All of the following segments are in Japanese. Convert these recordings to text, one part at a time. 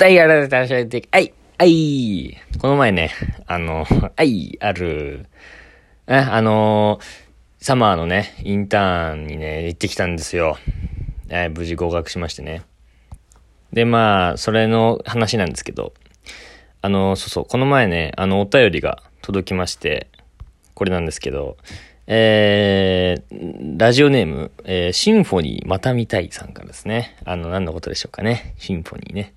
はい、あららららて、はい、はい。この前ね、あの、はい、ある、え、あの、サマーのね、インターンにね、行ってきたんですよ。え無事合格しましてね。で、まあ、それの話なんですけど、あの、そうそう、この前ね、あの、お便りが届きまして、これなんですけど、えー、ラジオネーム、えー、シンフォニーまた見たいさんからですね。あの、何のことでしょうかね。シンフォニーね。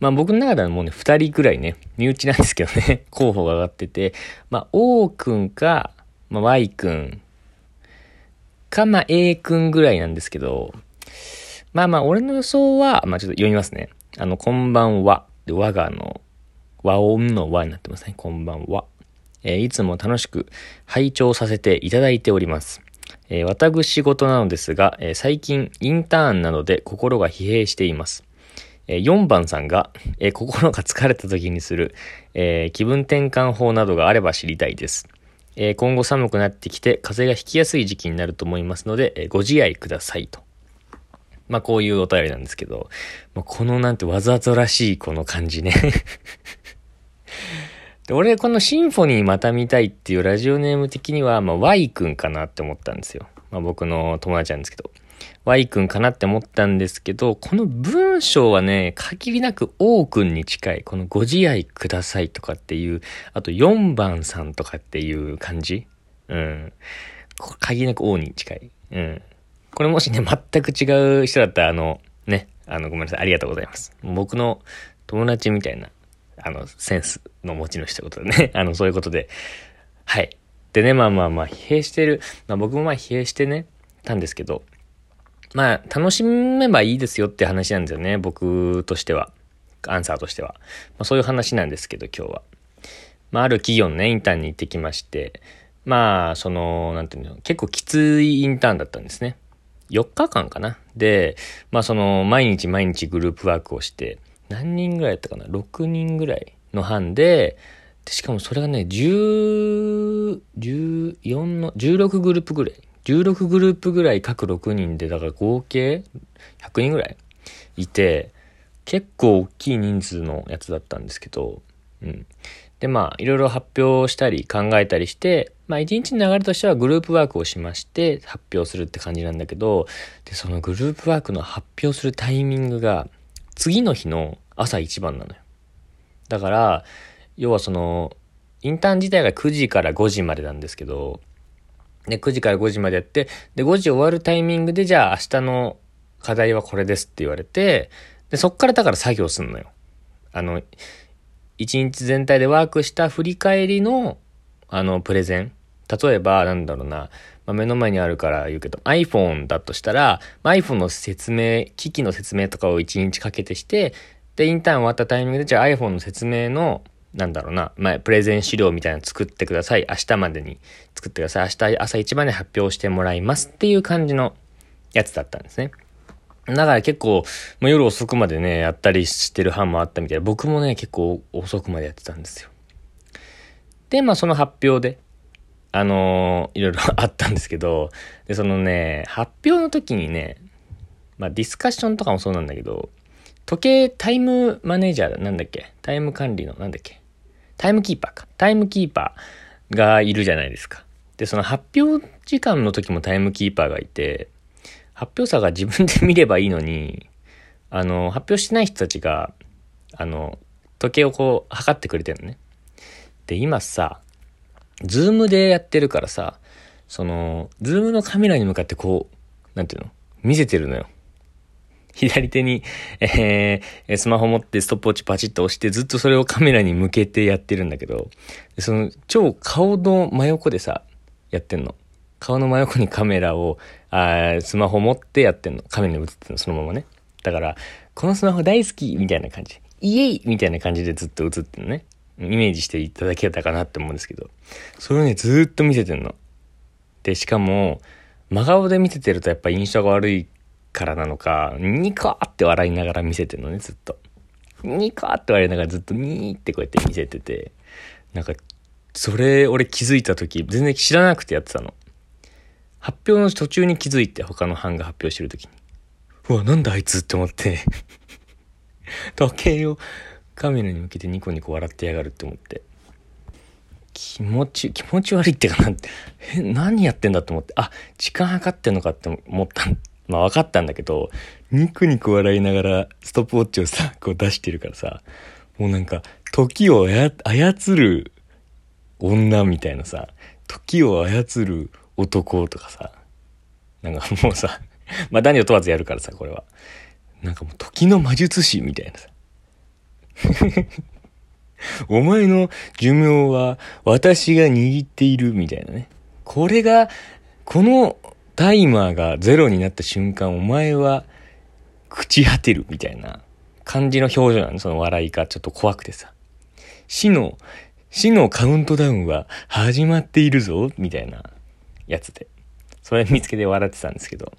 まあ僕の中ではもうね、二人ぐらいね、身内なんですけどね、候補が上がってて、まあ O 君か、まあ Y 君か、まあ A 君ぐらいなんですけど、まあまあ俺の予想は、まあちょっと読みますね。あの、こんばんは。で、我がの、和音の和になってますね。こんばんは。えー、いつも楽しく拝聴させていただいております。えー、私事なのですが、えー、最近インターンなどで心が疲弊しています。え、4番さんが、え、心が疲れた時にする、え、気分転換法などがあれば知りたいです。え、今後寒くなってきて風邪がひきやすい時期になると思いますので、え、ご自愛くださいと。まあこういうお便りなんですけど、まあ、このなんてわざとらしいこの感じね で、俺、このシンフォニーまた見たいっていうラジオネーム的には、まあ、Y 君かなって思ったんですよ。まあ、僕の友達なんですけど。Y 君かなって思ったんですけど、この文章はね、限りなく O 君に近い。このご自愛くださいとかっていう、あと4番さんとかっていう感じうん。限りなく O に近い。うん。これもしね、全く違う人だったら、あの、ね、あの、ごめんなさい。ありがとうございます。僕の友達みたいなあの、センスの持ち主ってことでね。あの、そういうことで。はい。でね、まあまあまあ、疲弊してる。まあ僕もまあ疲弊してね、たんですけど、まあ、楽しめばいいですよって話なんですよね。僕としては。アンサーとしては。まあそういう話なんですけど、今日は。まあ、ある企業のね、インターンに行ってきまして、まあ、その、なんていうの、結構きついインターンだったんですね。4日間かな。で、まあその、毎日毎日グループワークをして、何人ぐらいやったかな ?6 人ぐらいの班で、でしかもそれがね、10、14の、16グループぐらい。16グループぐらい各6人で、だから合計100人ぐらいいて、結構大きい人数のやつだったんですけど、うん。で、まあ、いろいろ発表したり考えたりして、まあ、一日の流れとしてはグループワークをしまして発表するって感じなんだけど、で、そのグループワークの発表するタイミングが、次の日の朝一番なのよ。だから、要はその、インターン自体が9時から5時までなんですけど、で、9時から5時までやって、で、5時終わるタイミングで、じゃあ明日の課題はこれですって言われて、で、そっからだから作業すんのよ。あの、一日全体でワークした振り返りの、あの、プレゼン。例えば、なんだろうな、まあ、目の前にあるから言うけど、iPhone だとしたら、まあ、iPhone の説明、機器の説明とかを1日かけてして、で、インターン終わったタイミングで、じゃあ iPhone の説明の、なんだろうな、まあ、プレゼン資料みたいなの作ってください。明日までに作ってください。明日朝一番で発表してもらいますっていう感じのやつだったんですね。だから結構、まあ、夜遅くまでね、やったりしてる班もあったみたいで、僕もね、結構遅くまでやってたんですよ。で、まあその発表で、あのー、いろいろあったんですけど、で、そのね、発表の時にね、まあディスカッションとかもそうなんだけど、時計タイムマネージャーなんだっけ？タイム管理のなんだっけ？タイムキーパーか。タイムキーパーがいるじゃないですか。で、その発表時間の時もタイムキーパーがいて、発表者が自分で見ればいいのに、あの、発表してない人たちが、あの、時計をこう測ってくれてるのね。で、今さ、 Zoom でやってるからさ、その、 Zoom のカメラに向かってこう、なんていうの？見せてるのよ。左手に、えー、スマホ持ってストップウォッチパチッと押してずっとそれをカメラに向けてやってるんだけど、その超顔の真横でさ、やってんの。顔の真横にカメラを、あスマホ持ってやってんの。カメラに映ってんの、そのままね。だから、このスマホ大好きみたいな感じ。イエイみたいな感じでずっと映ってんのね。イメージしていただけたかなって思うんですけど、それをね、ずっと見せてんの。で、しかも、真顔で見せてるとやっぱ印象が悪いからなのか、ニカーって笑いながら見せてるのね、ずっと。ニカーって笑いながらずっとニーってこうやって見せてて、なんか、それ俺気づいた時、全然知らなくてやってたの。発表の途中に気づいて、他の班が発表してる時に。うわ、なんだあいつって思って 時計をカメラに向けてニコニコ笑ってやがるって思って。気持ち、気持ち悪いってかな、え、何やってんだと思って、あ、時間計ってんのかって思った。まあ分かったんだけど、ニコニコ笑いながらストップウォッチをさ、こう出してるからさ、もうなんか、時を操る女みたいなさ、時を操る男とかさ、なんかもうさ、まあ何を問わずやるからさ、これは。なんかもう時の魔術師みたいなさ。お前の寿命は私が握っているみたいなね。これが、このタイマーがゼロになった瞬間、お前は朽ち果てるみたいな感じの表情なの。その笑いがちょっと怖くてさ。死の、死のカウントダウンは始まっているぞみたいなやつで。それ見つけて笑ってたんですけど。だか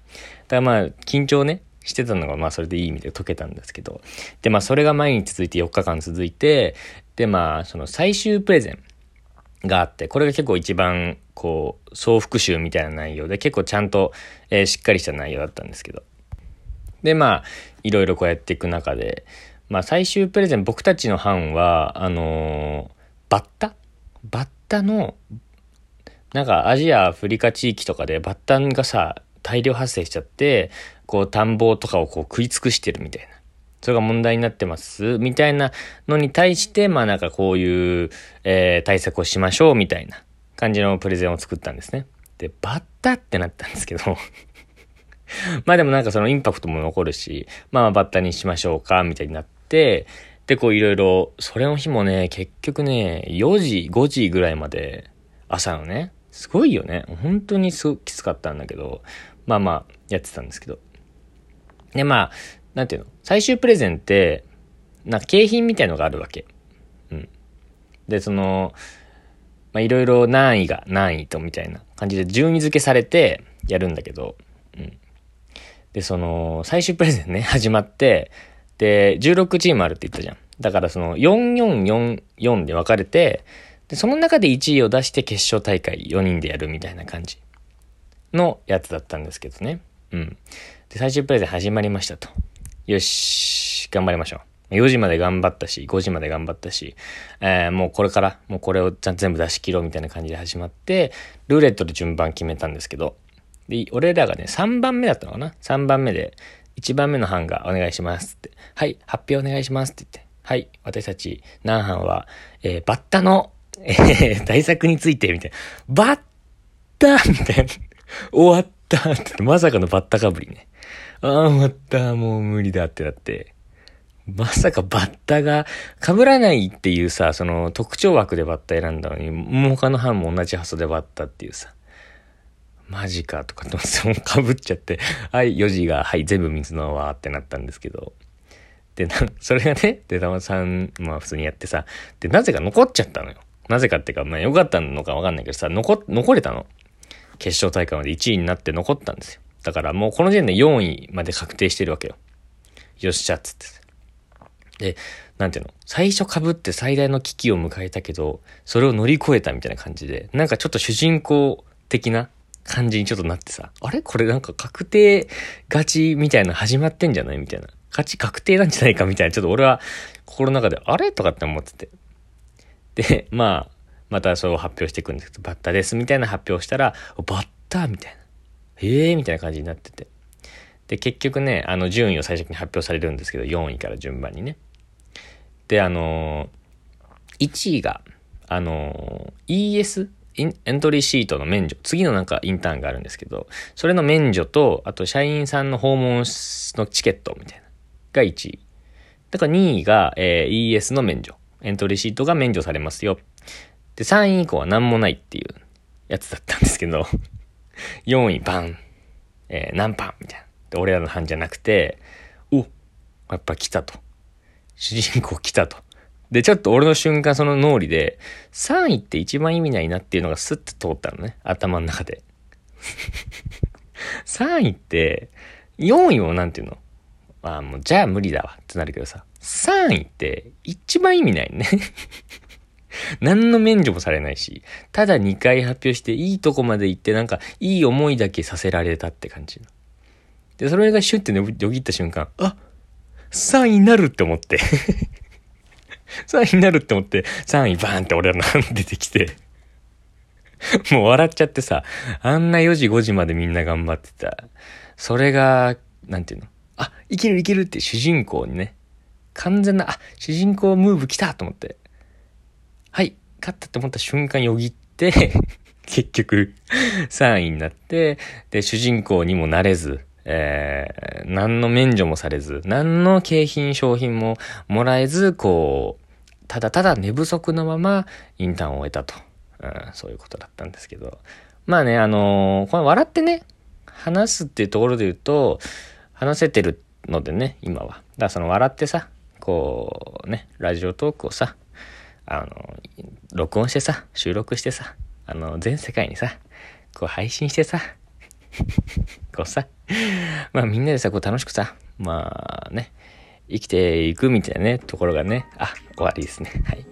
らまあ、緊張ね、してたのが、まあそれでいい意味で解けたんですけど。で、まあそれが毎日続いて4日間続いて、で、まあその最終プレゼンがあって、これが結構一番、こう、総復習みたいな内容で、結構ちゃんと、えー、しっかりした内容だったんですけど。で、まあ、いろいろこうやっていく中で、まあ最終プレゼン、僕たちの班は、あのー、バッタ？バッタの、なんかアジア、アフリカ地域とかでバッタンがさ、大量発生しちゃって、こう田んぼとかをこう食い尽くしてるみたいな。それが問題になってます、みたいなのに対して、まあなんかこういう、えー、対策をしましょう、みたいな感じのプレゼンを作ったんですね。で、バッタってなったんですけど まあでもなんかそのインパクトも残るし、まあバッタにしましょうか、みたいになって、で、こういろいろ、それの日もね、結局ね、4時、5時ぐらいまで、朝のね、すごいよね。本当にすごくきつかったんだけど、まあまあ、やってたんですけど。で、まあ、なんていうの？最終プレゼンって、なんか景品みたいのがあるわけ。うん。で、その、まいろいろ何位が何位とみたいな感じで順位付けされてやるんだけど、うん。で、その、最終プレゼンね、始まって、で、16チームあるって言ったじゃん。だからその、4444で分かれて、で、その中で1位を出して決勝大会4人でやるみたいな感じのやつだったんですけどね。うん。で、最終プレゼン始まりましたと。よし、頑張りましょう。4時まで頑張ったし、5時まで頑張ったし、えー、もうこれから、もうこれをちゃん全部出し切ろうみたいな感じで始まって、ルーレットで順番決めたんですけど、で、俺らがね、3番目だったのかな ?3 番目で、1番目の班がお願いしますって。はい、発表お願いしますって言って。はい、私たち、何班は、えー、バッタの、えー、対策について、みたいな。バッタみたいな。終わったってまさかのバッタかぶりね。ああ、またもう無理だってなって。まさかバッタが被らないっていうさ、その特徴枠でバッタ選んだのに、もう他の班も同じ発想でバッタっていうさ。マジかとかって思って被っちゃって、はい、4時が、はい、全部水の泡ってなったんですけど。で、な、それがね、で、たまさん、まあ普通にやってさ、で、なぜか残っちゃったのよ。なぜかっていうか、まあ良かったのかわかんないけどさ、残、残れたの。決勝大会まで1位になって残ったんですよ。だからもうこの時点で4位まで確定してるわけよ。よっしゃっつって。で、なんていうの？最初被って最大の危機を迎えたけど、それを乗り越えたみたいな感じで、なんかちょっと主人公的な感じにちょっとなってさ、あれ？これなんか確定勝ちみたいな始まってんじゃないみたいな。勝ち確定なんじゃないかみたいな。ちょっと俺は心の中で、あれ？とかって思ってて。で、まあ、またそれを発表していくんですけど、バッタですみたいな発表したら、バッタみたいな。ええー、みたいな感じになってて。で、結局ね、あの順位を最初に発表されるんですけど、4位から順番にね。で、あのー、1位が、あのー、ES? エントリーシートの免除。次のなんかインターンがあるんですけど、それの免除と、あと社員さんの訪問のチケットみたいな。が1位。だから2位が、えー、ES の免除。エントリーシートが免除されますよ。で、3位以降は何もないっていうやつだったんですけど、4位バン、えー、何パンみたいな。で、俺らの班じゃなくて、おやっぱ来たと。主人公来たと。で、ちょっと俺の瞬間その脳裏で、3位って一番意味ないなっていうのがスッと通ったのね。頭の中で。3位って、4位もなんていうの？ああ、もうじゃあ無理だわってなるけどさ、3位って一番意味ないね何の免除もされないし、ただ2回発表していいとこまで行ってなんかいい思いだけさせられたって感じ。で、それがシュッてよぎった瞬間、あ3位になるって思って。3位になるって思って、3位バーンって俺らの出てきて。もう笑っちゃってさ、あんな4時5時までみんな頑張ってた。それが、なんていうの？あ、いけるいけるって主人公にね、完全な、あ、主人公ムーブ来たと思って。はい、勝ったって思った瞬間よぎって 結局3位になって、で、主人公にもなれず、えー、何の免除もされず、何の景品商品ももらえず、こう、ただただ寝不足のままインターンを終えたと。うん、そういうことだったんですけど。まあね、あのー、この笑ってね、話すっていうところで言うと、話せてるのでね、今は。だからその笑ってさ、こうね、ラジオトークをさ、あの、録音してさ、収録してさ、あの、全世界にさ、こう配信してさ、こうさ、まあみんなでさ、こう楽しくさ、まあね、生きていくみたいなね、ところがね、あ、終わりですね。はい。